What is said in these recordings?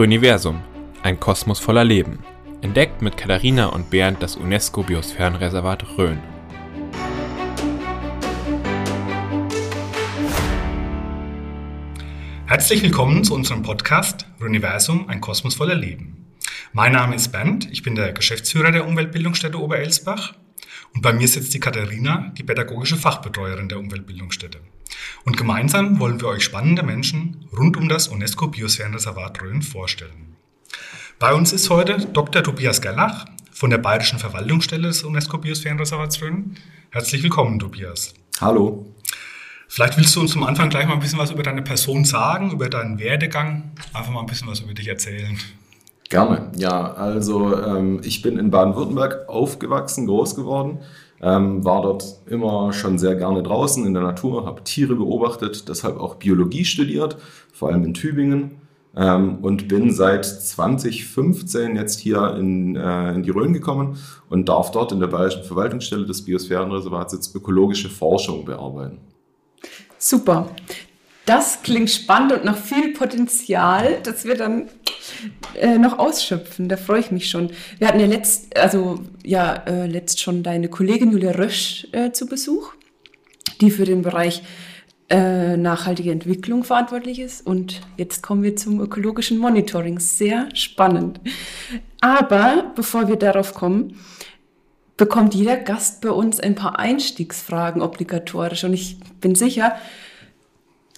Röniversum, ein Kosmos voller Leben. Entdeckt mit Katharina und Bernd das UNESCO-Biosphärenreservat Rhön. Herzlich willkommen zu unserem Podcast Röniversum, ein Kosmos voller Leben. Mein Name ist Bernd, ich bin der Geschäftsführer der Umweltbildungsstätte Oberelsbach und bei mir sitzt die Katharina, die pädagogische Fachbetreuerin der Umweltbildungsstätte. Und gemeinsam wollen wir euch spannende Menschen rund um das UNESCO Biosphärenreservat Rhön vorstellen. Bei uns ist heute Dr. Tobias Gerlach von der Bayerischen Verwaltungsstelle des UNESCO Biosphärenreservats Rhön. Herzlich willkommen, Tobias. Hallo. Vielleicht willst du uns zum Anfang gleich mal ein bisschen was über deine Person sagen, über deinen Werdegang, einfach mal ein bisschen was über dich erzählen. Gerne, ja. Also ähm, ich bin in Baden-Württemberg aufgewachsen, groß geworden, ähm, war dort immer schon sehr gerne draußen in der Natur, habe Tiere beobachtet, deshalb auch Biologie studiert, vor allem in Tübingen. Ähm, und bin seit 2015 jetzt hier in, äh, in die Rhön gekommen und darf dort in der Bayerischen Verwaltungsstelle des Biosphärenreservats jetzt ökologische Forschung bearbeiten. Super. Das klingt spannend und noch viel Potenzial, das wir dann äh, noch ausschöpfen. Da freue ich mich schon. Wir hatten ja letzt, also ja, äh, letzt schon deine Kollegin Julia Rösch äh, zu Besuch, die für den Bereich äh, nachhaltige Entwicklung verantwortlich ist. Und jetzt kommen wir zum ökologischen Monitoring. Sehr spannend. Aber bevor wir darauf kommen, bekommt jeder Gast bei uns ein paar Einstiegsfragen obligatorisch. Und ich bin sicher,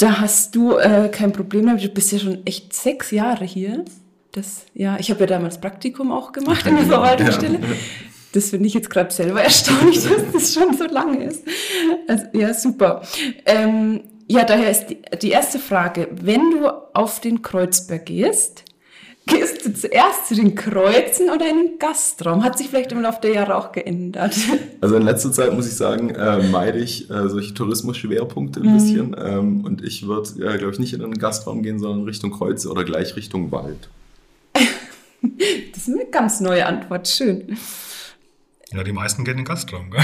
da hast du äh, kein Problem damit. Du bist ja schon echt sechs Jahre hier. Das, ja, ich habe ja damals Praktikum auch gemacht in der Verwaltungsstelle. Das finde ich jetzt gerade selber erstaunlich, dass das schon so lange ist. Also, ja, super. Ähm, ja, daher ist die, die erste Frage, wenn du auf den Kreuzberg gehst, Gehst du zuerst zu den Kreuzen oder in den Gastraum? Hat sich vielleicht im Laufe der Jahre auch geändert? Also in letzter Zeit muss ich sagen, äh, meide ich äh, solche Tourismus-Schwerpunkte ein mhm. bisschen. Ähm, und ich würde, äh, glaube ich, nicht in den Gastraum gehen, sondern Richtung Kreuze oder gleich Richtung Wald. das ist eine ganz neue Antwort. Schön. Ja, die meisten gehen in den Gastraum, gell?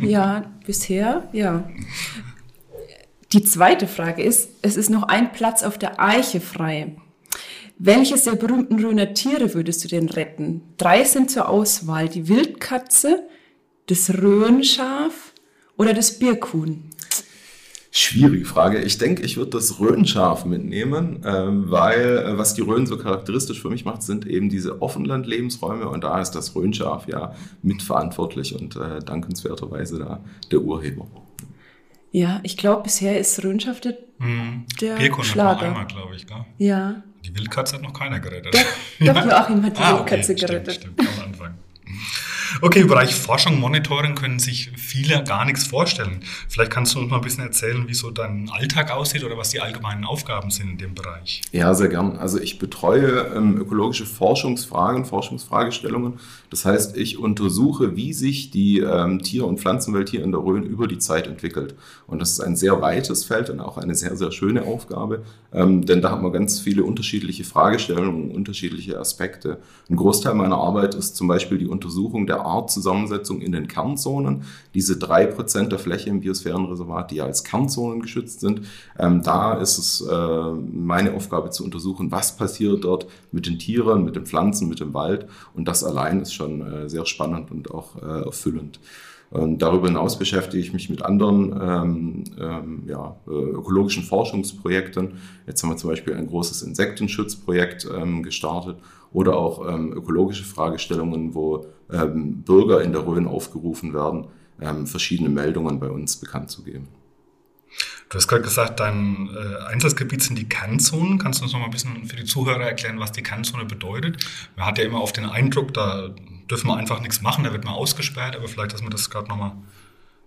ja, bisher, ja. Die zweite Frage ist, es ist noch ein Platz auf der Eiche frei. Welches der berühmten Röner Tiere würdest du denn retten? Drei sind zur Auswahl. Die Wildkatze, das Röhnschaf oder das Birkhuhn? Schwierige Frage. Ich denke, ich würde das Röhnschaf mitnehmen, ähm, weil äh, was die Rhön so charakteristisch für mich macht, sind eben diese Offenland-Lebensräume und da ist das Röhnschaf ja mitverantwortlich und äh, dankenswerterweise da der Urheber. Ja, ich glaube, bisher ist Röhnschaf der, hm. der Schlager. einmal, glaube ich. Gell? Ja. Die Wildkatze hat noch keiner gerettet. Doch, doch Joachim hat die ah, Wildkatze okay, gerettet. Stimmt, stimmt. Okay, im Bereich Forschung, Monitoring können sich viele gar nichts vorstellen. Vielleicht kannst du uns mal ein bisschen erzählen, wie so dein Alltag aussieht oder was die allgemeinen Aufgaben sind in dem Bereich. Ja, sehr gern. Also ich betreue ähm, ökologische Forschungsfragen, Forschungsfragestellungen. Das heißt, ich untersuche, wie sich die ähm, Tier- und Pflanzenwelt hier in der Rhön über die Zeit entwickelt. Und das ist ein sehr weites Feld und auch eine sehr, sehr schöne Aufgabe, ähm, denn da hat man ganz viele unterschiedliche Fragestellungen, unterschiedliche Aspekte. Ein Großteil meiner Arbeit ist zum Beispiel die Untersuchung der Artzusammensetzung in den Kernzonen. Diese drei Prozent der Fläche im Biosphärenreservat, die ja als Kernzonen geschützt sind, ähm, da ist es äh, meine Aufgabe zu untersuchen, was passiert dort mit den Tieren, mit den Pflanzen, mit dem Wald. Und das allein ist schon äh, sehr spannend und auch äh, erfüllend. Und darüber hinaus beschäftige ich mich mit anderen ähm, ähm, ja, äh, ökologischen Forschungsprojekten. Jetzt haben wir zum Beispiel ein großes Insektenschutzprojekt ähm, gestartet oder auch ähm, ökologische Fragestellungen, wo ähm, Bürger in der Rhön aufgerufen werden, ähm, verschiedene Meldungen bei uns bekannt zu geben. Du hast gerade gesagt, dein äh, Einsatzgebiet sind die Kernzonen. Kannst du uns noch mal ein bisschen für die Zuhörer erklären, was die Kernzone bedeutet? Man hat ja immer oft den Eindruck, da dürfen wir einfach nichts machen, da wird man ausgesperrt, aber vielleicht, dass wir das gerade noch mal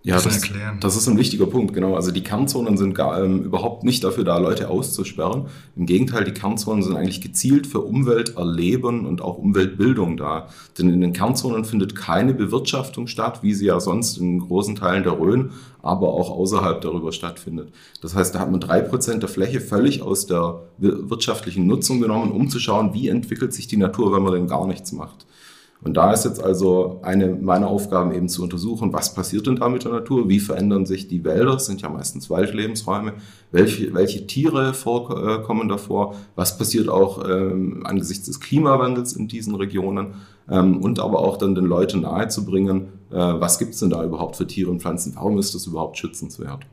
ja, das, das, ist ein wichtiger Punkt, genau. Also die Kernzonen sind gar, ähm, überhaupt nicht dafür da, Leute auszusperren. Im Gegenteil, die Kernzonen sind eigentlich gezielt für Umwelterleben und auch Umweltbildung da. Denn in den Kernzonen findet keine Bewirtschaftung statt, wie sie ja sonst in großen Teilen der Rhön, aber auch außerhalb darüber stattfindet. Das heißt, da hat man drei Prozent der Fläche völlig aus der wirtschaftlichen Nutzung genommen, um zu schauen, wie entwickelt sich die Natur, wenn man denn gar nichts macht. Und da ist jetzt also eine meiner Aufgaben eben zu untersuchen, was passiert denn da mit der Natur, wie verändern sich die Wälder, das sind ja meistens Waldlebensräume, welche, welche Tiere vorkommen davor, was passiert auch ähm, angesichts des Klimawandels in diesen Regionen? Ähm, und aber auch dann den Leuten nahezubringen, äh, was gibt es denn da überhaupt für Tiere und Pflanzen, warum ist das überhaupt schützenswert.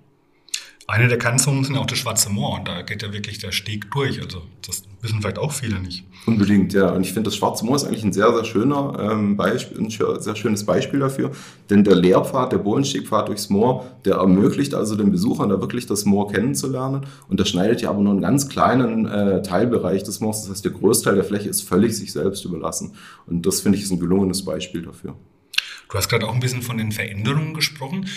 Eine der Kernzonen sind auch das Schwarze Moor und da geht ja wirklich der Steg durch. Also das wissen vielleicht auch viele nicht. Unbedingt, ja. Und ich finde, das Schwarze Moor ist eigentlich ein sehr, sehr schöner ähm, Beispiel, ein sehr schönes Beispiel dafür. Denn der Lehrpfad, der Bohlenstegpfad durchs Moor, der ermöglicht also den Besuchern da wirklich das Moor kennenzulernen. Und das schneidet ja aber nur einen ganz kleinen äh, Teilbereich des Moors. Das heißt, der Großteil der Fläche ist völlig sich selbst überlassen. Und das finde ich ist ein gelungenes Beispiel dafür. Du hast gerade auch ein bisschen von den Veränderungen gesprochen.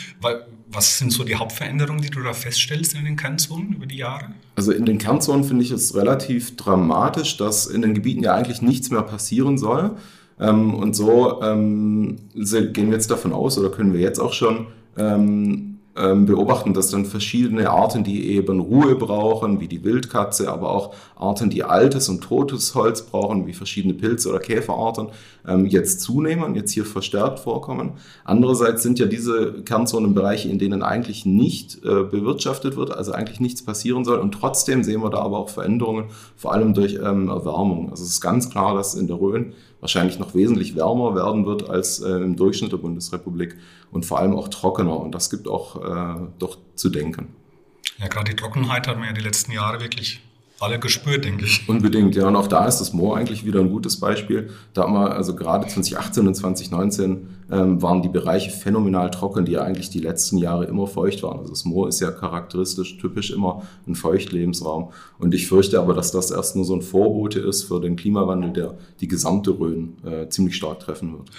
Was sind so die Hauptveränderungen, die du da feststellst in den Kernzonen über die Jahre? Also in den Kernzonen finde ich es relativ dramatisch, dass in den Gebieten ja eigentlich nichts mehr passieren soll. Ähm, und so ähm, gehen wir jetzt davon aus, oder können wir jetzt auch schon ähm, beobachten, dass dann verschiedene Arten, die eben Ruhe brauchen, wie die Wildkatze, aber auch Arten, die altes und totes Holz brauchen, wie verschiedene Pilze oder Käferarten, ähm, jetzt zunehmen, jetzt hier verstärkt vorkommen. Andererseits sind ja diese Kernzonen Bereiche, in denen eigentlich nicht äh, bewirtschaftet wird, also eigentlich nichts passieren soll. Und trotzdem sehen wir da aber auch Veränderungen, vor allem durch ähm, Erwärmung. Also es ist ganz klar, dass in der Rhön wahrscheinlich noch wesentlich wärmer werden wird als äh, im Durchschnitt der Bundesrepublik und vor allem auch trockener. Und das gibt auch äh, doch zu denken. Ja, gerade die Trockenheit hat man ja die letzten Jahre wirklich alle gespürt, denke ich. Unbedingt, ja. Und auch da ist das Moor eigentlich wieder ein gutes Beispiel. Da haben wir, also gerade 2018 und 2019 ähm, waren die Bereiche phänomenal trocken, die ja eigentlich die letzten Jahre immer feucht waren. Also das Moor ist ja charakteristisch, typisch immer ein Feuchtlebensraum. Und ich fürchte aber, dass das erst nur so ein Vorbote ist für den Klimawandel, der die gesamte Rhön äh, ziemlich stark treffen wird.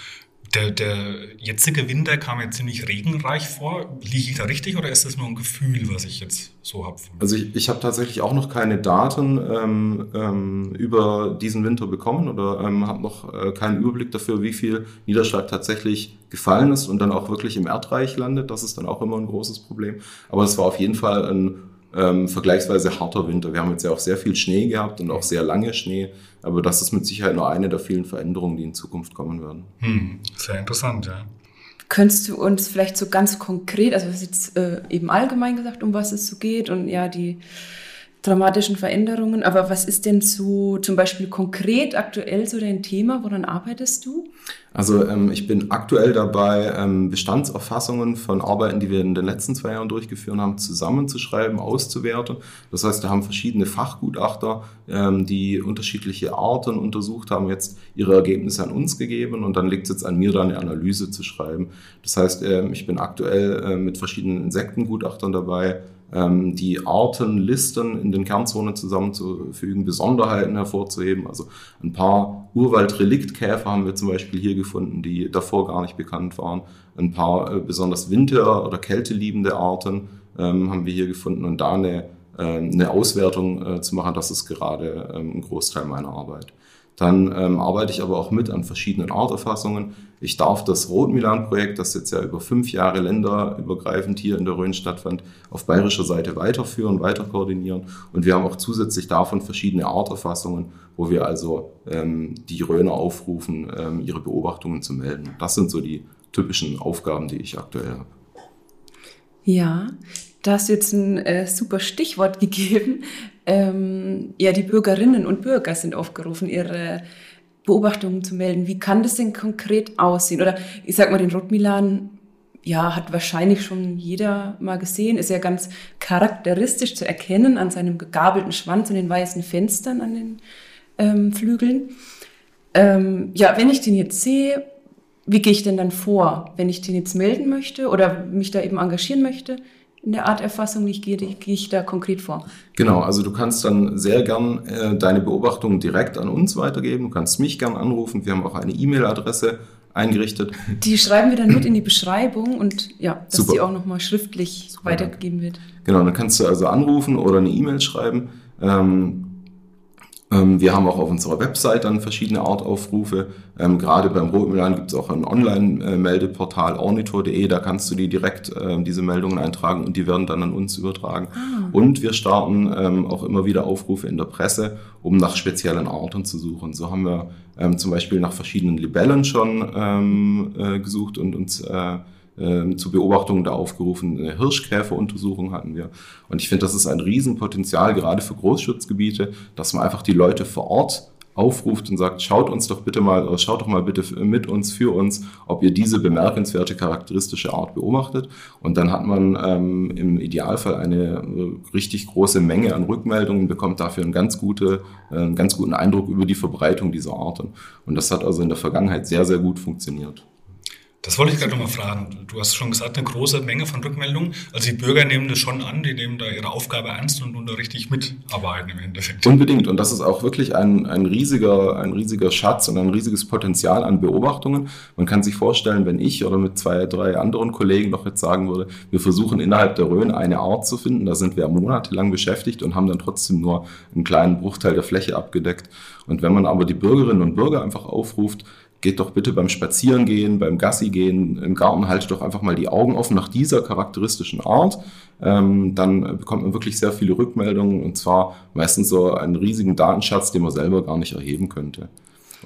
Der, der jetzige Winter kam mir ziemlich regenreich vor. Liege ich da richtig oder ist das nur ein Gefühl, was ich jetzt so habe? Also ich, ich habe tatsächlich auch noch keine Daten ähm, ähm, über diesen Winter bekommen oder ähm, habe noch äh, keinen Überblick dafür, wie viel Niederschlag tatsächlich gefallen ist und dann auch wirklich im Erdreich landet. Das ist dann auch immer ein großes Problem. Aber es war auf jeden Fall ein ähm, vergleichsweise harter Winter. Wir haben jetzt ja auch sehr viel Schnee gehabt und auch sehr lange Schnee, aber das ist mit Sicherheit nur eine der vielen Veränderungen, die in Zukunft kommen werden. Hm, sehr interessant, ja. Könntest du uns vielleicht so ganz konkret, also was jetzt äh, eben allgemein gesagt, um was es so geht und ja, die dramatischen Veränderungen. Aber was ist denn so zum Beispiel konkret aktuell so dein Thema? Woran arbeitest du? Also ähm, ich bin aktuell dabei, ähm, Bestandserfassungen von Arbeiten, die wir in den letzten zwei Jahren durchgeführt haben, zusammenzuschreiben, auszuwerten. Das heißt, da haben verschiedene Fachgutachter, ähm, die unterschiedliche Arten untersucht haben, jetzt ihre Ergebnisse an uns gegeben und dann liegt es jetzt an mir, da eine Analyse zu schreiben. Das heißt, ähm, ich bin aktuell äh, mit verschiedenen Insektengutachtern dabei, ähm, die Artenlisten in den Kernzonen zusammenzufügen, Besonderheiten hervorzuheben. Also ein paar Urwaldreliktkäfer haben wir zum Beispiel hier gefunden, die davor gar nicht bekannt waren. Ein paar äh, besonders winter- oder kälteliebende Arten ähm, haben wir hier gefunden und da eine, äh, eine Auswertung äh, zu machen, das ist gerade ähm, ein Großteil meiner Arbeit. Dann ähm, arbeite ich aber auch mit an verschiedenen Arterfassungen. Ich darf das Rotmilan-Projekt, das jetzt ja über fünf Jahre länderübergreifend hier in der Rhön stattfand, auf bayerischer Seite weiterführen, weiter koordinieren. Und wir haben auch zusätzlich davon verschiedene Arterfassungen, wo wir also ähm, die Rhöner aufrufen, ähm, ihre Beobachtungen zu melden. Das sind so die typischen Aufgaben, die ich aktuell habe. Ja, da hast du jetzt ein äh, super Stichwort gegeben. Ähm, ja, die Bürgerinnen und Bürger sind aufgerufen, ihre Beobachtungen zu melden. Wie kann das denn konkret aussehen? Oder ich sag mal, den Rotmilan, ja, hat wahrscheinlich schon jeder mal gesehen, ist ja ganz charakteristisch zu erkennen an seinem gegabelten Schwanz und den weißen Fenstern an den ähm, Flügeln. Ähm, ja, wenn ich den jetzt sehe, wie gehe ich denn dann vor, wenn ich den jetzt melden möchte oder mich da eben engagieren möchte? In der Arterfassung, wie gehe, gehe ich da konkret vor? Genau, also du kannst dann sehr gern äh, deine Beobachtungen direkt an uns weitergeben. Du kannst mich gern anrufen. Wir haben auch eine E-Mail-Adresse eingerichtet. Die schreiben wir dann mit in die Beschreibung und ja, dass Super. die auch nochmal schriftlich Super. weitergegeben wird. Genau, dann kannst du also anrufen oder eine E-Mail schreiben. Ähm, wir haben auch auf unserer Website dann verschiedene Artaufrufe. Ähm, gerade beim Rotmilan gibt es auch ein Online-Meldeportal ornitor.de, da kannst du die direkt äh, diese Meldungen eintragen und die werden dann an uns übertragen. Ah. Und wir starten ähm, auch immer wieder Aufrufe in der Presse, um nach speziellen Arten zu suchen. So haben wir ähm, zum Beispiel nach verschiedenen Libellen schon ähm, äh, gesucht und uns äh, ähm, zu Beobachtungen da aufgerufen. Eine Hirschkäferuntersuchung hatten wir. Und ich finde, das ist ein Riesenpotenzial, gerade für Großschutzgebiete, dass man einfach die Leute vor Ort aufruft und sagt, schaut uns doch bitte mal, oder schaut doch mal bitte mit uns, für uns, ob ihr diese bemerkenswerte charakteristische Art beobachtet. Und dann hat man ähm, im Idealfall eine äh, richtig große Menge an Rückmeldungen, bekommt dafür einen ganz, gute, äh, einen ganz guten Eindruck über die Verbreitung dieser Arten. Und das hat also in der Vergangenheit sehr, sehr gut funktioniert. Das wollte ich gerade nochmal fragen. Du hast schon gesagt, eine große Menge von Rückmeldungen. Also die Bürger nehmen das schon an, die nehmen da ihre Aufgabe ernst und, da richtig mitarbeiten im Endeffekt. Unbedingt. Und das ist auch wirklich ein, ein, riesiger, ein riesiger Schatz und ein riesiges Potenzial an Beobachtungen. Man kann sich vorstellen, wenn ich oder mit zwei, drei anderen Kollegen noch jetzt sagen würde, wir versuchen innerhalb der Rhön eine Art zu finden, da sind wir monatelang beschäftigt und haben dann trotzdem nur einen kleinen Bruchteil der Fläche abgedeckt. Und wenn man aber die Bürgerinnen und Bürger einfach aufruft, geht doch bitte beim Spazierengehen, beim Gassi gehen, im Garten haltet doch einfach mal die Augen offen nach dieser charakteristischen Art. Ähm, dann bekommt man wirklich sehr viele Rückmeldungen und zwar meistens so einen riesigen Datenschatz, den man selber gar nicht erheben könnte.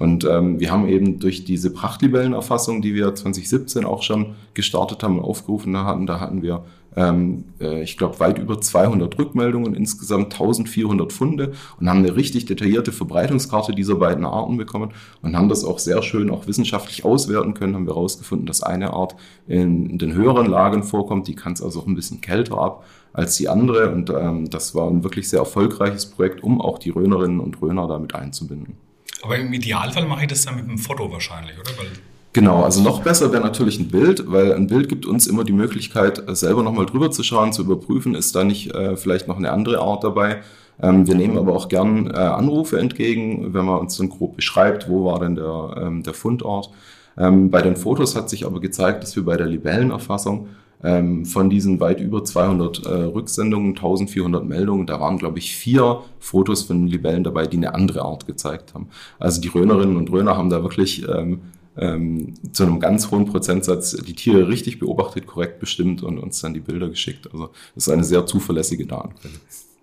Und ähm, wir haben eben durch diese Prachtlibellenerfassung, die wir 2017 auch schon gestartet haben und aufgerufen hatten, da hatten wir ähm, äh, ich glaube, weit über 200 Rückmeldungen, insgesamt 1400 Funde und haben eine richtig detaillierte Verbreitungskarte dieser beiden Arten bekommen und haben das auch sehr schön auch wissenschaftlich auswerten können. Haben wir herausgefunden, dass eine Art in den höheren Lagen vorkommt, die kann es also auch ein bisschen kälter ab als die andere und ähm, das war ein wirklich sehr erfolgreiches Projekt, um auch die Rönerinnen und Röner damit einzubinden. Aber im Idealfall mache ich das dann mit einem Foto wahrscheinlich, oder? Weil Genau, also noch besser wäre natürlich ein Bild, weil ein Bild gibt uns immer die Möglichkeit, äh, selber nochmal drüber zu schauen, zu überprüfen, ist da nicht äh, vielleicht noch eine andere Art dabei. Ähm, wir nehmen aber auch gern äh, Anrufe entgegen, wenn man uns dann grob beschreibt, wo war denn der, ähm, der Fundort. Ähm, bei den Fotos hat sich aber gezeigt, dass wir bei der Libellenerfassung ähm, von diesen weit über 200 äh, Rücksendungen, 1400 Meldungen, da waren, glaube ich, vier Fotos von Libellen dabei, die eine andere Art gezeigt haben. Also die Rönerinnen und Röner haben da wirklich ähm, ähm, zu einem ganz hohen Prozentsatz die Tiere richtig beobachtet, korrekt bestimmt und uns dann die Bilder geschickt. Also das ist eine sehr zuverlässige Datenquelle.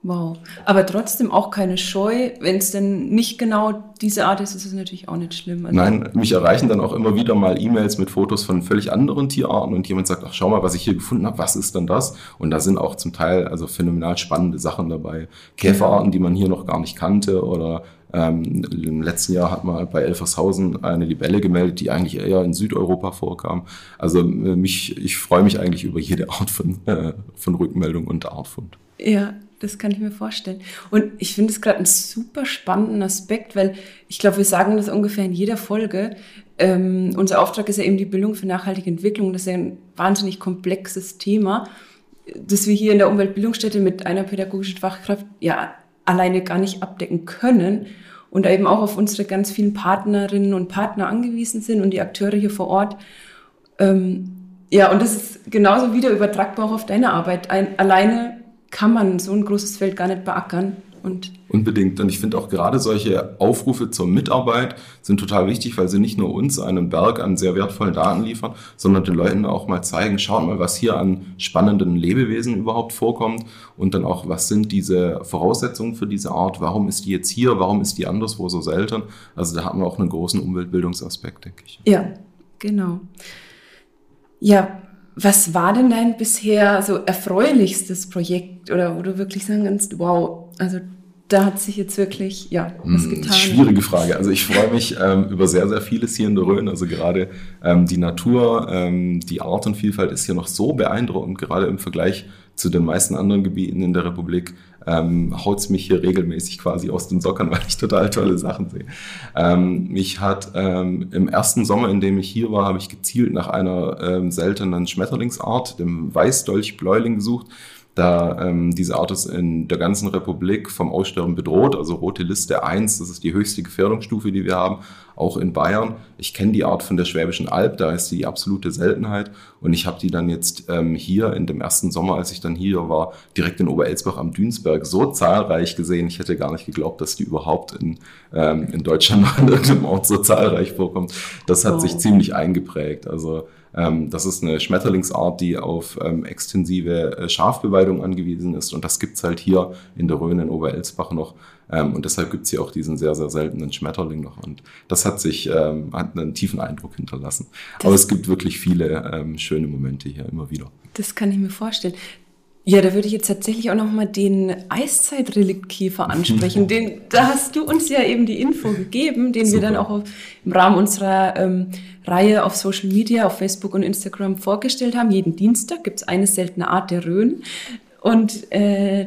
Wow. Aber trotzdem auch keine Scheu. Wenn es denn nicht genau diese Art ist, ist es natürlich auch nicht schlimm. Also Nein, mich erreichen dann auch immer wieder mal E-Mails mit Fotos von völlig anderen Tierarten und jemand sagt, ach schau mal, was ich hier gefunden habe, was ist denn das? Und da sind auch zum Teil also phänomenal spannende Sachen dabei. Käferarten, die man hier noch gar nicht kannte oder ähm, Im letzten Jahr hat man bei Elfershausen eine Libelle gemeldet, die eigentlich eher in Südeuropa vorkam. Also äh, mich, ich freue mich eigentlich über jede Art von, äh, von Rückmeldung und Artfund. Ja, das kann ich mir vorstellen. Und ich finde es gerade einen super spannenden Aspekt, weil ich glaube, wir sagen das ungefähr in jeder Folge. Ähm, unser Auftrag ist ja eben die Bildung für nachhaltige Entwicklung. Das ist ja ein wahnsinnig komplexes Thema, das wir hier in der Umweltbildungsstätte mit einer pädagogischen Fachkraft ja alleine gar nicht abdecken können und eben auch auf unsere ganz vielen Partnerinnen und Partner angewiesen sind und die Akteure hier vor Ort. Ähm, ja, und das ist genauso wieder übertragbar auch auf deine Arbeit. Ein, alleine kann man so ein großes Feld gar nicht beackern. Und Unbedingt. Und ich finde auch gerade solche Aufrufe zur Mitarbeit sind total wichtig, weil sie nicht nur uns einen Berg an sehr wertvollen Daten liefern, sondern den Leuten auch mal zeigen, schaut mal, was hier an spannenden Lebewesen überhaupt vorkommt und dann auch, was sind diese Voraussetzungen für diese Art, warum ist die jetzt hier, warum ist die anderswo so selten. Also da haben wir auch einen großen Umweltbildungsaspekt, denke ich. Ja, genau. Ja, was war denn dein bisher so erfreulichstes Projekt oder wo du wirklich sagen kannst, wow, also da hat sich jetzt wirklich ja was hm, getan. Schwierige Frage. Also ich freue mich ähm, über sehr, sehr vieles hier in der Rhön. Also gerade ähm, die Natur, ähm, die Artenvielfalt ist hier noch so beeindruckend, gerade im Vergleich zu den meisten anderen Gebieten in der Republik. Ähm, haut es mich hier regelmäßig quasi aus den Sockern, weil ich total tolle Sachen sehe. Ähm, mich hat ähm, im ersten Sommer, in dem ich hier war, habe ich gezielt nach einer ähm, seltenen Schmetterlingsart, dem Weißdolchbläuling gesucht Da ähm, diese Art ist in der ganzen Republik vom Aussterben bedroht, also rote Liste 1, das ist die höchste Gefährdungsstufe, die wir haben, auch in Bayern. Ich kenne die Art von der Schwäbischen Alb, da ist die absolute Seltenheit und ich habe die dann jetzt ähm, hier in dem ersten Sommer, als ich dann hier war, direkt in Oberelsbach am Dünsberg so zahlreich gesehen. Ich hätte gar nicht geglaubt, dass die überhaupt in, ähm, in Deutschland an irgendeinem Ort so zahlreich vorkommt. Das hat oh. sich ziemlich eingeprägt. Also das ist eine Schmetterlingsart, die auf ähm, extensive äh, Schafbeweidung angewiesen ist. Und das gibt's halt hier in der Rhön in Oberelsbach noch. Ähm, und deshalb gibt's hier auch diesen sehr, sehr seltenen Schmetterling noch. Und das hat sich, ähm, hat einen tiefen Eindruck hinterlassen. Das Aber es gibt wirklich viele ähm, schöne Momente hier immer wieder. Das kann ich mir vorstellen. Ja, da würde ich jetzt tatsächlich auch nochmal den Eiszeitreliktkäfer ansprechen. den, da hast du uns ja eben die Info gegeben, den Super. wir dann auch auf, im Rahmen unserer ähm, Reihe auf Social Media, auf Facebook und Instagram vorgestellt haben. Jeden Dienstag gibt es eine seltene Art der Rhön. Und äh,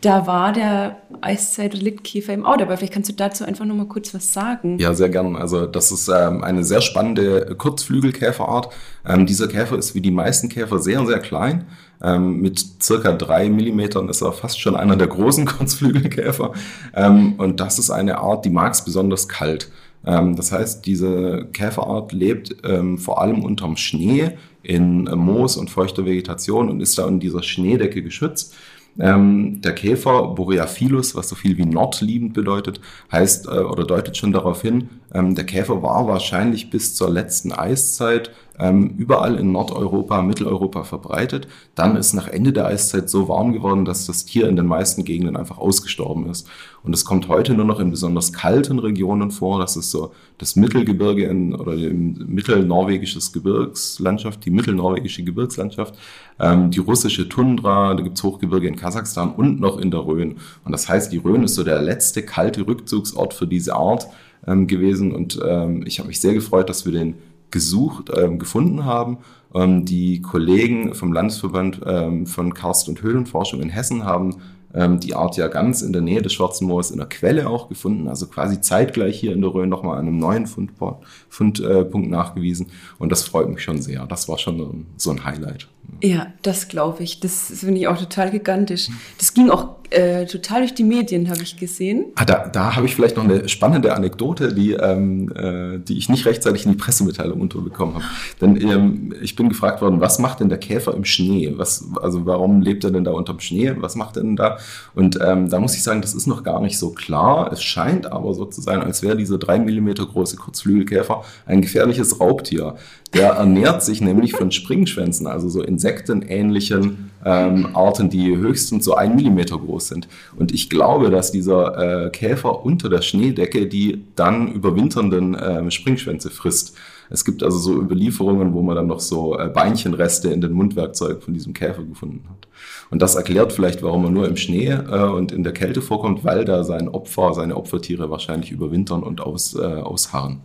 da war der Eiszeit-Reliktkäfer im Auto. Aber vielleicht kannst du dazu einfach noch mal kurz was sagen. Ja, sehr gern. Also das ist ähm, eine sehr spannende Kurzflügelkäferart. Ähm, dieser Käfer ist wie die meisten Käfer sehr, sehr klein. Ähm, mit circa drei Millimetern ist er fast schon einer der großen Kurzflügelkäfer. Ähm, und das ist eine Art, die mag es besonders kalt. Ähm, das heißt, diese Käferart lebt ähm, vor allem unterm Schnee in Moos und feuchter Vegetation und ist da in dieser Schneedecke geschützt. Ähm, der Käfer Boreaphilus, was so viel wie nordliebend bedeutet, heißt äh, oder deutet schon darauf hin, ähm, der Käfer war wahrscheinlich bis zur letzten Eiszeit ähm, überall in Nordeuropa, Mitteleuropa verbreitet. Dann ist nach Ende der Eiszeit so warm geworden, dass das Tier in den meisten Gegenden einfach ausgestorben ist. Und es kommt heute nur noch in besonders kalten Regionen vor. Das ist so das Mittelgebirge in, oder die mittelnorwegisches Gebirgslandschaft, die mittelnorwegische Gebirgslandschaft, ähm, die russische Tundra, da gibt's Hochgebirge in Kasachstan und noch in der Rhön. Und das heißt, die Rhön ist so der letzte kalte Rückzugsort für diese Art ähm, gewesen. Und ähm, ich habe mich sehr gefreut, dass wir den gesucht, ähm, gefunden haben. Ähm, die Kollegen vom Landesverband ähm, von Karst- und Höhlenforschung in Hessen haben ähm, die Art ja ganz in der Nähe des Schwarzen Moors in der Quelle auch gefunden, also quasi zeitgleich hier in der Rhön nochmal an einem neuen Fundpunkt Fund, äh, nachgewiesen. Und das freut mich schon sehr. Das war schon so ein Highlight. Ja, das glaube ich. Das finde ich auch total gigantisch. Das ging auch äh, total durch die Medien, habe ich gesehen. Ah, da da habe ich vielleicht noch eine spannende Anekdote, die, ähm, äh, die ich nicht rechtzeitig in die Pressemitteilung unterbekommen habe. Denn ähm, ich bin gefragt worden, was macht denn der Käfer im Schnee? Was, also warum lebt er denn da unterm Schnee? Was macht er denn da? Und ähm, da muss ich sagen, das ist noch gar nicht so klar. Es scheint aber so zu sein, als wäre dieser drei Millimeter große Kurzflügelkäfer ein gefährliches Raubtier. Der ernährt sich nämlich von Springschwänzen, also so insektenähnlichen ähm, Arten, die höchstens so ein Millimeter groß sind. Und ich glaube, dass dieser äh, Käfer unter der Schneedecke die dann überwinternden äh, Springschwänze frisst. Es gibt also so Überlieferungen, wo man dann noch so äh, Beinchenreste in den Mundwerkzeugen von diesem Käfer gefunden hat. Und das erklärt vielleicht, warum er nur im Schnee äh, und in der Kälte vorkommt, weil da sein Opfer, seine Opfertiere wahrscheinlich überwintern und aus, äh, ausharren.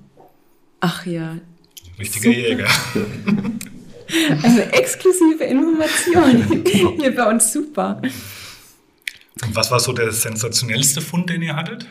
Ach ja. Richtiger Super. Jäger. Eine exklusive Information genau. hier bei uns super. Und was war so der sensationellste Fund, den ihr hattet?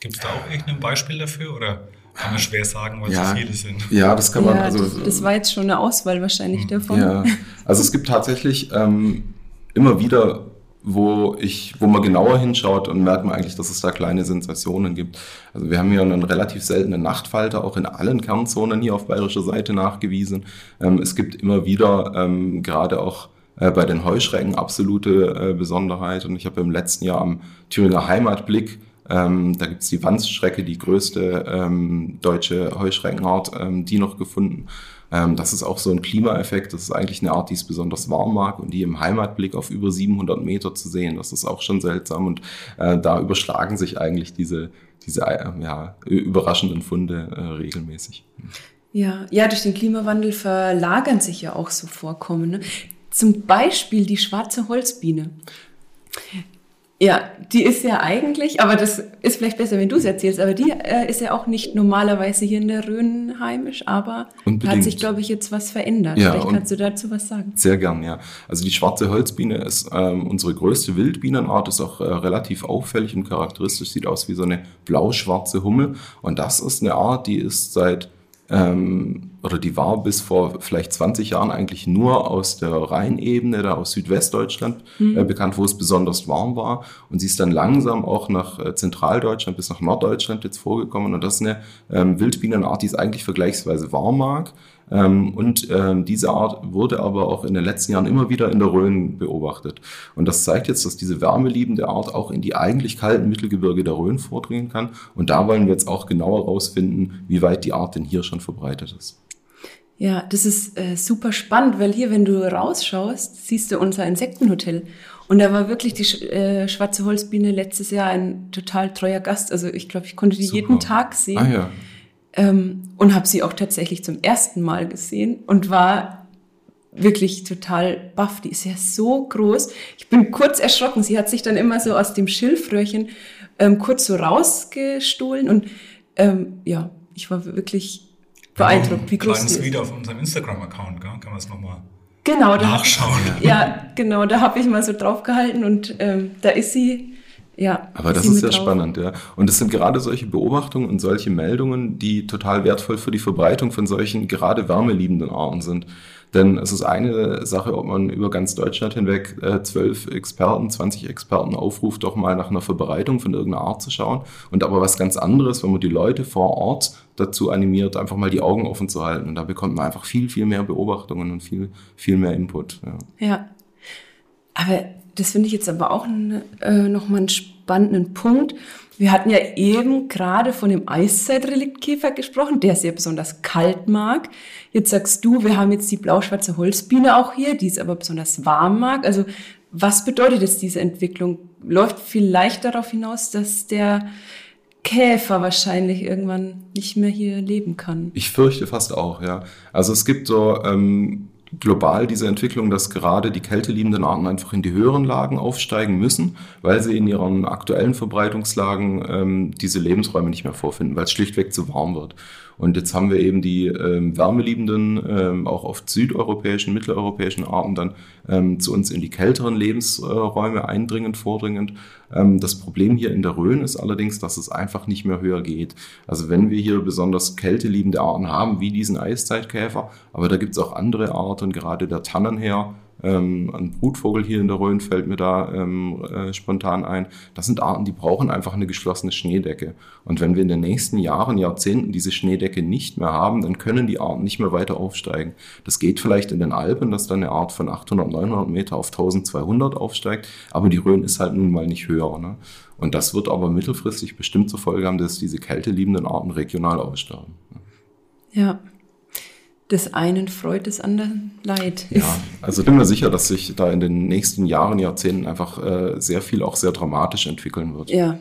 Gibt es da auch irgendein Beispiel dafür oder kann man schwer sagen, was ja, viele sind? Ja, das kann man. Ja, also, das, das, war jetzt schon eine Auswahl wahrscheinlich hm. davon. Ja, also es gibt tatsächlich ähm, immer wieder wo ich, wo man genauer hinschaut und merkt man eigentlich, dass es da kleine Sensationen gibt. Also wir haben hier einen relativ seltenen Nachtfalter, auch in allen Kernzonen hier auf bayerischer Seite nachgewiesen. Ähm, es gibt immer wieder, ähm, gerade auch äh, bei den Heuschrecken, absolute äh, Besonderheit. Und ich habe im letzten Jahr am Thüringer Heimatblick ähm, da gibt's die Wanzschrecke, die größte ähm, deutsche Heuschreckenart, ähm, die noch gefunden. Ähm, das ist auch so ein Klimaeffekt. Das ist eigentlich eine Art, die es besonders warm mag und die im Heimatblick auf über 700 Meter zu sehen. Das ist auch schon seltsam und äh, da überschlagen sich eigentlich diese, diese äh, ja, überraschenden Funde äh, regelmäßig. Ja, ja, durch den Klimawandel verlagern sich ja auch so Vorkommen. Ne? Zum Beispiel die schwarze Holzbiene. Ja, die ist ja eigentlich, aber das ist vielleicht besser, wenn du es erzählst, aber die äh, ist ja auch nicht normalerweise hier in der Rhön heimisch, aber Unbedingt. hat sich, glaube ich, jetzt was verändert. Ja, vielleicht kannst du dazu was sagen. Sehr gern, ja. Also die schwarze Holzbiene ist ähm, unsere größte Wildbienenart, ist auch äh, relativ auffällig und charakteristisch, sieht aus wie so eine blau-schwarze Hummel. Und das ist eine Art, die ist seit ähm, oder die war bis vor vielleicht 20 Jahren eigentlich nur aus der Rheinebene, da aus Südwestdeutschland mhm. äh, bekannt, wo es besonders warm war. Und sie ist dann langsam auch nach äh, Zentraldeutschland bis nach Norddeutschland jetzt vorgekommen. Und das ist eine ähm, Wildbienenart, die es eigentlich vergleichsweise warm mag. Ähm, und ähm, diese Art wurde aber auch in den letzten Jahren immer wieder in der Rhön beobachtet. Und das zeigt jetzt, dass diese wärmeliebende Art auch in die eigentlich kalten Mittelgebirge der Rhön vordringen kann. Und da wollen wir jetzt auch genauer herausfinden, wie weit die Art denn hier schon verbreitet ist. Ja, das ist äh, super spannend, weil hier, wenn du rausschaust, siehst du unser Insektenhotel. Und da war wirklich die äh, schwarze Holzbiene letztes Jahr ein total treuer Gast. Also ich glaube, ich konnte die super. jeden Tag sehen. Ah, ja. Ähm, und habe sie auch tatsächlich zum ersten Mal gesehen und war wirklich total baff. Die ist ja so groß. Ich bin kurz erschrocken. Sie hat sich dann immer so aus dem Schilfröhrchen ähm, kurz so rausgestohlen und ähm, ja, ich war wirklich beeindruckt, wie groß ist. Video auf unserem Instagram-Account, kann man es nochmal genau, nachschauen. Da, ja, genau, da habe ich mal so drauf gehalten und ähm, da ist sie. Ja, aber das ist sehr drauf. spannend, ja. Und es sind gerade solche Beobachtungen und solche Meldungen, die total wertvoll für die Verbreitung von solchen gerade wärmeliebenden Arten sind. Denn es ist eine Sache, ob man über ganz Deutschland hinweg äh, zwölf Experten, 20 Experten aufruft, doch mal nach einer Verbreitung von irgendeiner Art zu schauen. Und aber was ganz anderes, wenn man die Leute vor Ort dazu animiert, einfach mal die Augen offen zu halten. Und da bekommt man einfach viel, viel mehr Beobachtungen und viel, viel mehr Input. Ja. ja. Aber das finde ich jetzt aber auch ein, äh, nochmal einen spannenden Punkt. Wir hatten ja eben gerade von dem Eiszeitreliktkäfer gesprochen, der sehr besonders kalt mag. Jetzt sagst du, wir haben jetzt die blau-schwarze Holzbiene auch hier, die es aber besonders warm mag. Also was bedeutet jetzt diese Entwicklung? Läuft vielleicht darauf hinaus, dass der Käfer wahrscheinlich irgendwann nicht mehr hier leben kann? Ich fürchte fast auch, ja. Also es gibt so ähm, global diese Entwicklung, dass gerade die kälteliebenden Arten einfach in die höheren Lagen aufsteigen müssen, weil sie in ihren aktuellen Verbreitungslagen ähm, diese Lebensräume nicht mehr vorfinden, weil es schlichtweg zu warm wird. Und jetzt haben wir eben die ähm, wärmeliebenden, ähm, auch oft südeuropäischen, mitteleuropäischen Arten dann ähm, zu uns in die kälteren Lebensräume eindringend, vordringend. Ähm, das Problem hier in der Rhön ist allerdings, dass es einfach nicht mehr höher geht. Also wenn wir hier besonders kälteliebende Arten haben, wie diesen Eiszeitkäfer, aber da gibt es auch andere Arten, gerade der Tannenherr, ähm, ein Brutvogel hier in der Rhön fällt mir da ähm, äh, spontan ein. Das sind Arten, die brauchen einfach eine geschlossene Schneedecke. Und wenn wir in den nächsten Jahren, Jahrzehnten diese Schneedecke nicht mehr haben, dann können die Arten nicht mehr weiter aufsteigen. Das geht vielleicht in den Alpen, dass dann eine Art von 800, 900 Meter auf 1200 aufsteigt, aber die Rhön ist halt nun mal nicht höher. Ne? Und das wird aber mittelfristig bestimmt zur Folge haben, dass diese kälteliebenden Arten regional aussterben. Ja, des einen Freud, des anderen Leid. Ja, also bin mir sicher, dass sich da in den nächsten Jahren, Jahrzehnten einfach äh, sehr viel auch sehr dramatisch entwickeln wird. Ja,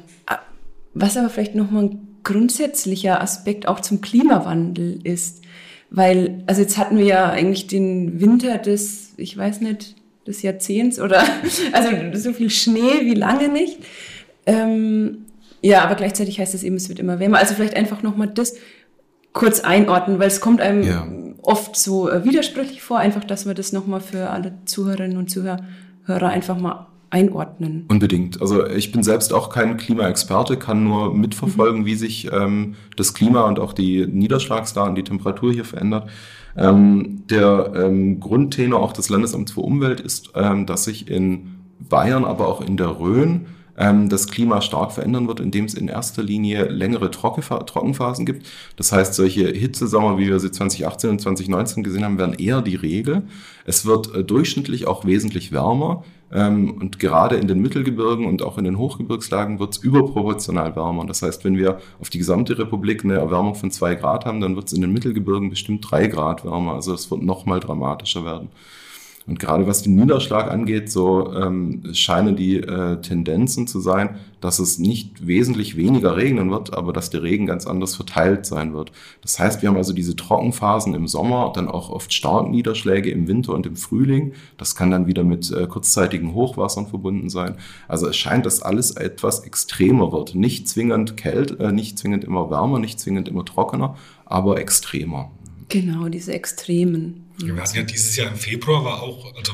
was aber vielleicht nochmal ein grundsätzlicher Aspekt auch zum Klimawandel ist, weil, also jetzt hatten wir ja eigentlich den Winter des, ich weiß nicht, des Jahrzehnts oder, also so viel Schnee wie lange nicht. Ähm, ja, aber gleichzeitig heißt es eben, es wird immer wärmer. Also vielleicht einfach nochmal das kurz einordnen, weil es kommt einem ja oft so äh, widersprüchlich vor, einfach, dass wir das nochmal für alle Zuhörerinnen und Zuhörer einfach mal einordnen. Unbedingt. Also ich bin selbst auch kein Klimaexperte, kann nur mitverfolgen, mhm. wie sich ähm, das Klima und auch die Niederschlagsdaten, die Temperatur hier verändert. Ähm, der ähm, Grundtenor auch des Landesamts für Umwelt ist, ähm, dass sich in Bayern, aber auch in der Rhön ähm, das Klima stark verändern wird, indem es in erster Linie längere Trockenphasen gibt. Das heißt, solche Hitzesommer, wie wir sie 2018 und 2019 gesehen haben, werden eher die Regel. Es wird äh, durchschnittlich auch wesentlich wärmer. Ähm, und gerade in den Mittelgebirgen und auch in den Hochgebirgslagen wird es überproportional wärmer. Das heißt, wenn wir auf die gesamte Republik eine Erwärmung von zwei Grad haben, dann wird es in den Mittelgebirgen bestimmt drei Grad wärmer. Also es wird noch mal dramatischer werden. Und gerade was den Niederschlag angeht, so ähm, scheinen die äh, Tendenzen zu sein, dass es nicht wesentlich weniger regnen wird, aber dass der Regen ganz anders verteilt sein wird. Das heißt, wir haben also diese Trockenphasen im Sommer, dann auch oft starke Niederschläge im Winter und im Frühling. Das kann dann wieder mit äh, kurzzeitigen Hochwassern verbunden sein. Also es scheint, dass alles etwas extremer wird. Nicht zwingend kält, äh, nicht zwingend immer wärmer, nicht zwingend immer trockener, aber extremer. Genau, diese Extremen. Wir hatten ja dieses Jahr im Februar war auch, also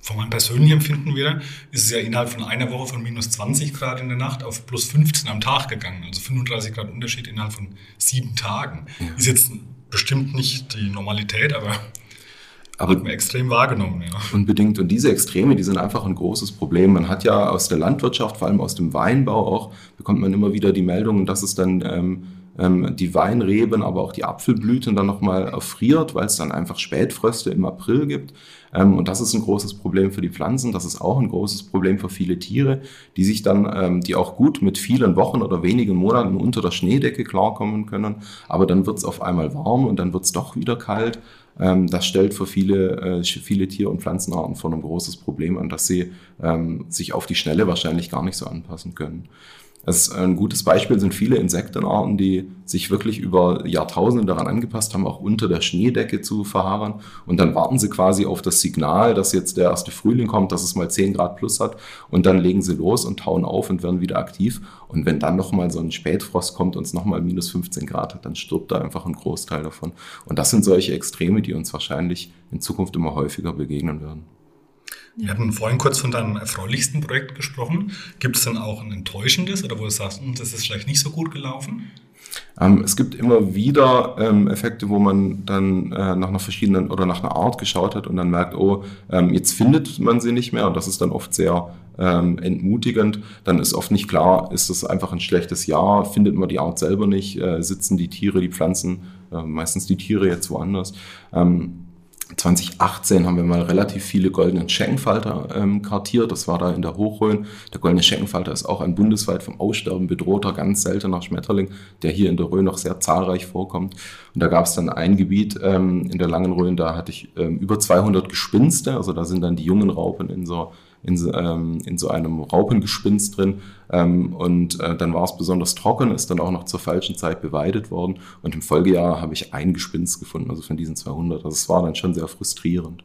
von meinem persönlichen Empfinden wieder, ist es ja innerhalb von einer Woche von minus 20 Grad in der Nacht auf plus 15 am Tag gegangen. Also 35 Grad Unterschied innerhalb von sieben Tagen. Ja. Ist jetzt bestimmt nicht die Normalität, aber aber hat man extrem wahrgenommen, ja. Unbedingt. Und diese Extreme, die sind einfach ein großes Problem. Man hat ja aus der Landwirtschaft, vor allem aus dem Weinbau auch, bekommt man immer wieder die Meldungen, dass es dann ähm, ähm, die Weinreben, aber auch die Apfelblüten dann nochmal erfriert, weil es dann einfach Spätfröste im April gibt. Ähm, und das ist ein großes Problem für die Pflanzen. Das ist auch ein großes Problem für viele Tiere, die sich dann, ähm, die auch gut mit vielen Wochen oder wenigen Monaten unter der Schneedecke klarkommen können. Aber dann wird es auf einmal warm und dann wird es doch wieder kalt. Ähm, das stellt für viele, äh, viele Tier- und Pflanzenarten vor ein großes Problem an, dass sie ähm, sich auf die Schnelle wahrscheinlich gar nicht so anpassen können. Das ein gutes Beispiel sind viele Insektenarten, die sich wirklich über Jahrtausende daran angepasst haben, auch unter der Schneedecke zu verharren. Und dann warten sie quasi auf das Signal, dass jetzt der erste Frühling kommt, dass es mal 10 Grad plus hat. Und dann legen sie los und tauen auf und werden wieder aktiv. Und wenn dann nochmal so ein Spätfrost kommt und es nochmal minus 15 Grad hat, dann stirbt da einfach ein Großteil davon. Und das sind solche Extreme, die uns wahrscheinlich in Zukunft immer häufiger begegnen werden. Wir hatten vorhin kurz von deinem erfreulichsten Projekt gesprochen. Gibt es denn auch ein enttäuschendes oder wo du sagst, hm, das ist vielleicht nicht so gut gelaufen? Ähm, es gibt immer wieder ähm, Effekte, wo man dann äh, nach einer verschiedenen oder nach einer Art geschaut hat und dann merkt, oh, ähm, jetzt findet man sie nicht mehr und das ist dann oft sehr ähm, entmutigend. Dann ist oft nicht klar, ist das einfach ein schlechtes Jahr, findet man die Art selber nicht, äh, sitzen die Tiere, die Pflanzen, äh, meistens die Tiere jetzt woanders. Ähm, 2018 haben wir mal relativ viele goldenen Schenkenfalter ähm, kartiert. Das war da in der Hochrhön. Der goldene Schenkenfalter ist auch ein bundesweit vom Aussterben bedrohter, ganz seltener Schmetterling, der hier in der Rhön noch sehr zahlreich vorkommt. Und da gab es dann ein Gebiet ähm, in der Langen Rhön, da hatte ich ähm, über 200 Gespinste. Also da sind dann die jungen Raupen in so in, ähm, in so einem Raupengespinst drin. Ähm, und äh, dann war es besonders trocken, ist dann auch noch zur falschen Zeit beweidet worden. Und im Folgejahr habe ich ein Gespinst gefunden, also von diesen 200. Also es war dann schon sehr frustrierend.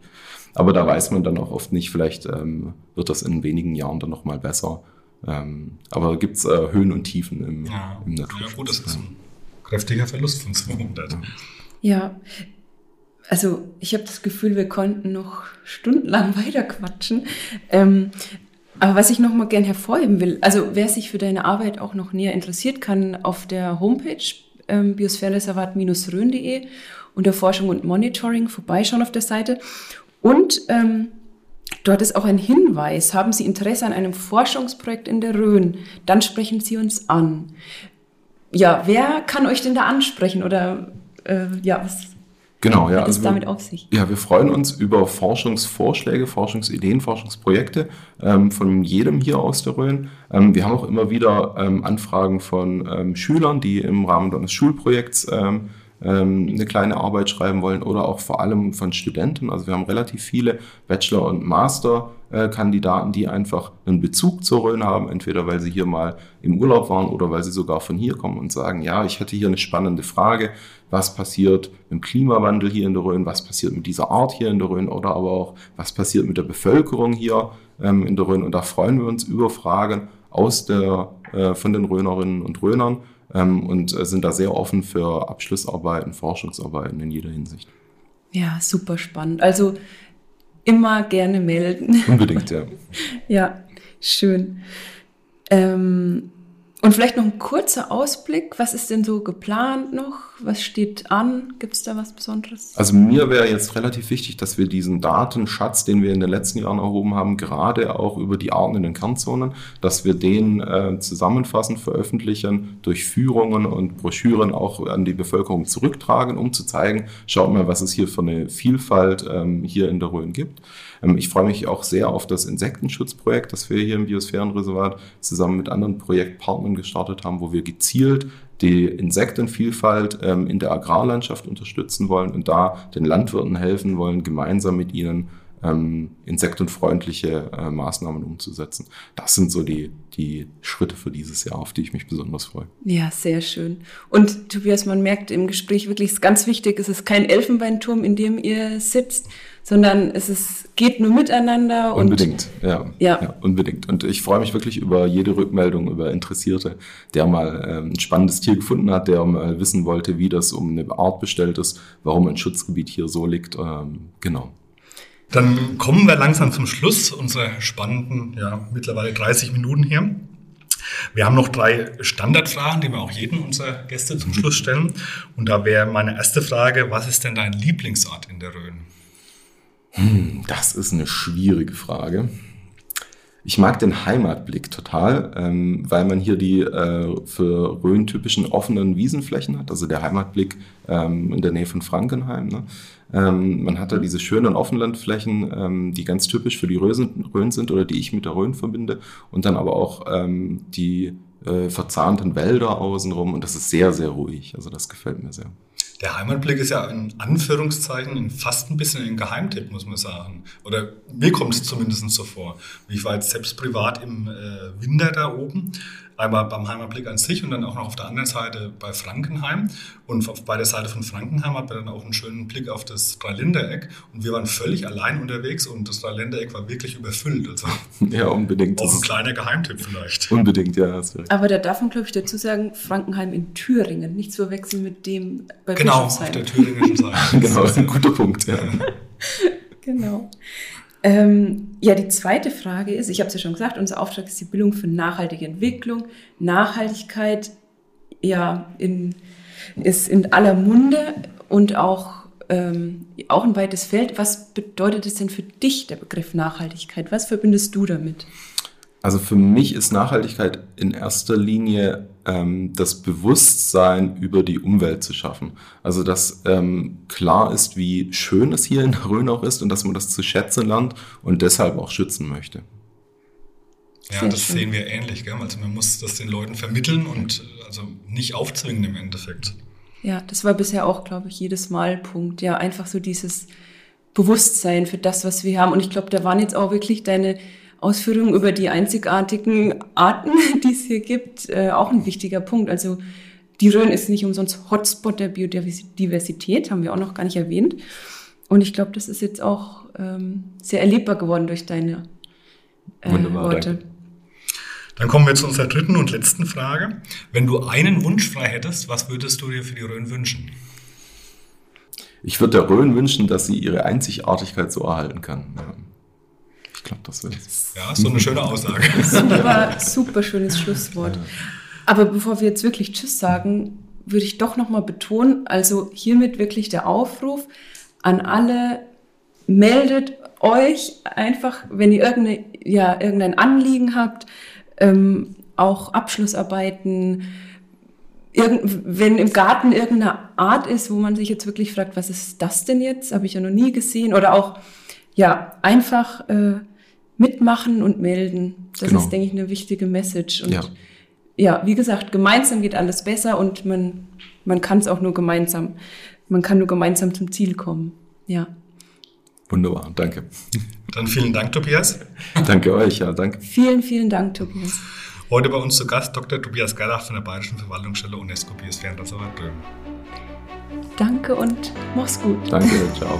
Aber da weiß man dann auch oft nicht, vielleicht ähm, wird das in wenigen Jahren dann nochmal besser. Ähm, aber gibt es äh, Höhen und Tiefen im, ja. im Naturschutz. Ja gut, das ist ein kräftiger Verlust von 200. Ja, also ich habe das Gefühl, wir konnten noch stundenlang weiterquatschen. Ähm, aber was ich noch mal gern hervorheben will, also wer sich für deine Arbeit auch noch näher interessiert, kann auf der Homepage ähm, biosphärenreservat-rhön.de unter Forschung und Monitoring vorbeischauen auf der Seite. Und ähm, dort ist auch ein Hinweis, haben Sie Interesse an einem Forschungsprojekt in der Rhön, dann sprechen Sie uns an. Ja, wer kann euch denn da ansprechen oder äh, ja, was Genau, ja. Hat es also damit wir, auf sich? Ja, wir freuen uns über Forschungsvorschläge, Forschungsideen, Forschungsprojekte ähm, von jedem hier aus der Rhön. Ähm, wir haben auch immer wieder ähm, Anfragen von ähm, Schülern, die im Rahmen eines Schulprojekts ähm, ähm, eine kleine Arbeit schreiben wollen oder auch vor allem von Studenten. Also wir haben relativ viele Bachelor- und Master-Kandidaten, die einfach einen Bezug zur Rhön haben, entweder weil sie hier mal im Urlaub waren oder weil sie sogar von hier kommen und sagen, ja, ich hätte hier eine spannende Frage, was passiert mit dem Klimawandel hier in der Rhön, was passiert mit dieser Art hier in der Rhön oder aber auch, was passiert mit der Bevölkerung hier ähm, in der Rhön. Und da freuen wir uns über Fragen aus der, äh, von den Rhönerinnen und Rhönern ähm, und äh, sind da sehr offen für Abschlussarbeiten, Forschungsarbeiten in jeder Hinsicht. Ja, super spannend. Also immer gerne melden. Unbedingt, ja. ja, schön. Ähm, und vielleicht noch ein kurzer Ausblick. Was ist denn so geplant noch? Was steht an? Gibt es da was Besonderes? Also mir wäre jetzt relativ wichtig, dass wir diesen Datenschatz, den wir in den letzten Jahren erhoben haben, gerade auch über die Arten in den Kernzonen, dass wir den äh, zusammenfassen, veröffentlichen, durch Führungen und Broschüren auch an die Bevölkerung zurücktragen, um zu zeigen, schaut mal, was es hier für eine Vielfalt ähm, hier in der Rhön gibt. Ähm, ich freue mich auch sehr auf das Insektenschutzprojekt, das wir hier im Biosphärenreservat zusammen mit anderen Projektpartnern gestartet haben, wo wir gezielt die Insektenvielfalt ähm, in der Agrarlandschaft unterstützen wollen und da den Landwirten helfen wollen, gemeinsam mit ihnen ähm, insektenfreundliche äh, Maßnahmen umzusetzen. Das sind so die, die Schritte für dieses Jahr, auf die ich mich besonders freue. Ja, sehr schön. Und Tobias, man merkt im Gespräch wirklich, es ist ganz wichtig, es ist kein Elfenbeinturm, in dem ihr sitzt, sondern es ist, geht nur miteinander. Unbedingt, und, ja, ja. ja. Unbedingt. Und ich freue mich wirklich über jede Rückmeldung, über Interessierte, der mal ähm, ein spannendes Tier gefunden hat, der mal wissen wollte, wie das um eine Art bestellt ist, warum ein Schutzgebiet hier so liegt. Ähm, genau. Dann kommen wir langsam zum Schluss unserer spannenden, ja, mittlerweile 30 Minuten hier. Wir haben noch drei Standardfragen, die wir auch jedem unserer Gäste zum Schluss stellen. Und da wäre meine erste Frage, was ist denn dein Lieblingsort in der Rhön? Hm, das ist eine schwierige Frage. Ich mag den Heimatblick total, ähm, weil man hier die äh, für Rhön typischen offenen Wiesenflächen hat. Also der Heimatblick ähm, in der Nähe von Frankenheim. Ne? Ähm, man hat da diese schönen Offenlandflächen, ähm, die ganz typisch für die Rhön sind oder die ich mit der Rhön verbinde. Und dann aber auch ähm, die äh, verzahnten Wälder außenrum. Und das ist sehr, sehr ruhig. Also das gefällt mir sehr. Der Heimatblick ist ja in Anführungszeichen fast ein bisschen ein Geheimtipp, muss man sagen. Oder mir kommt es zumindest so vor. Ich war jetzt selbst privat im äh, Winter da oben Einmal beim Heimatblick an sich und dann auch noch auf der anderen Seite bei Frankenheim. Und auf, bei der Seite von Frankenheim hat man dann auch einen schönen Blick auf das Dreiländereck. Und wir waren völlig allein unterwegs und das Dreiländereck war wirklich überfüllt. Also ja, unbedingt. Auch ein kleiner Geheimtipp vielleicht. Unbedingt, ja. Aber da darf man, glaube ich, dazu sagen, Frankenheim in Thüringen. Nicht zu verwechseln mit dem bei Genau, auf der thüringischen Seite. genau, das ist ein guter Punkt, ja. genau. Ähm, ja, die zweite Frage ist, ich habe es ja schon gesagt, unser Auftrag ist die Bildung für nachhaltige Entwicklung. Nachhaltigkeit ja, in, ist in aller Munde und auch, ähm, auch ein weites Feld. Was bedeutet es denn für dich, der Begriff Nachhaltigkeit? Was verbindest du damit? Also für mich ist Nachhaltigkeit in erster Linie ähm, das Bewusstsein über die Umwelt zu schaffen. Also dass ähm, klar ist, wie schön es hier in der Rhön auch ist und dass man das zu schätzen lernt und deshalb auch schützen möchte. Ja, Sehr das schön. sehen wir ähnlich. Gell? Also man muss das den Leuten vermitteln und also nicht aufzwingen im Endeffekt. Ja, das war bisher auch, glaube ich, jedes Mal Punkt. Ja, einfach so dieses Bewusstsein für das, was wir haben. Und ich glaube, da waren jetzt auch wirklich deine Ausführungen über die einzigartigen Arten, die es hier gibt, äh, auch ein wichtiger Punkt. Also die Rhön ist nicht umsonst Hotspot der Biodiversität, haben wir auch noch gar nicht erwähnt. Und ich glaube, das ist jetzt auch ähm, sehr erlebbar geworden durch deine äh, Wunderbar, Worte. Danke. Dann kommen wir zu unserer dritten und letzten Frage. Wenn du einen Wunsch frei hättest, was würdest du dir für die Rhön wünschen? Ich würde der Rhön wünschen, dass sie ihre Einzigartigkeit so erhalten kann. Ja. Ich glaube, das wird Ja, so eine schöne Aussage. Super, super schönes Schlusswort. Aber bevor wir jetzt wirklich Tschüss sagen, würde ich doch nochmal betonen, also hiermit wirklich der Aufruf an alle, meldet euch einfach, wenn ihr irgendeine, ja, irgendein Anliegen habt, ähm, auch Abschlussarbeiten, irgend, wenn im Garten irgendeine Art ist, wo man sich jetzt wirklich fragt, was ist das denn jetzt? Habe ich ja noch nie gesehen. Oder auch, ja, einfach äh, mitmachen und melden. Das genau. ist, denke ich, eine wichtige Message. Und ja. ja, wie gesagt, gemeinsam geht alles besser und man, man kann es auch nur gemeinsam. Man kann nur gemeinsam zum Ziel kommen. Ja. Wunderbar, danke. Dann vielen Dank, Tobias. danke euch, ja, danke. Vielen, vielen Dank, Tobias. Heute bei uns zu Gast Dr. Tobias Gerlach von der Bayerischen Verwaltungsstelle UNESCO Biosphärenreservat. Danke und mach's gut. Danke, ciao.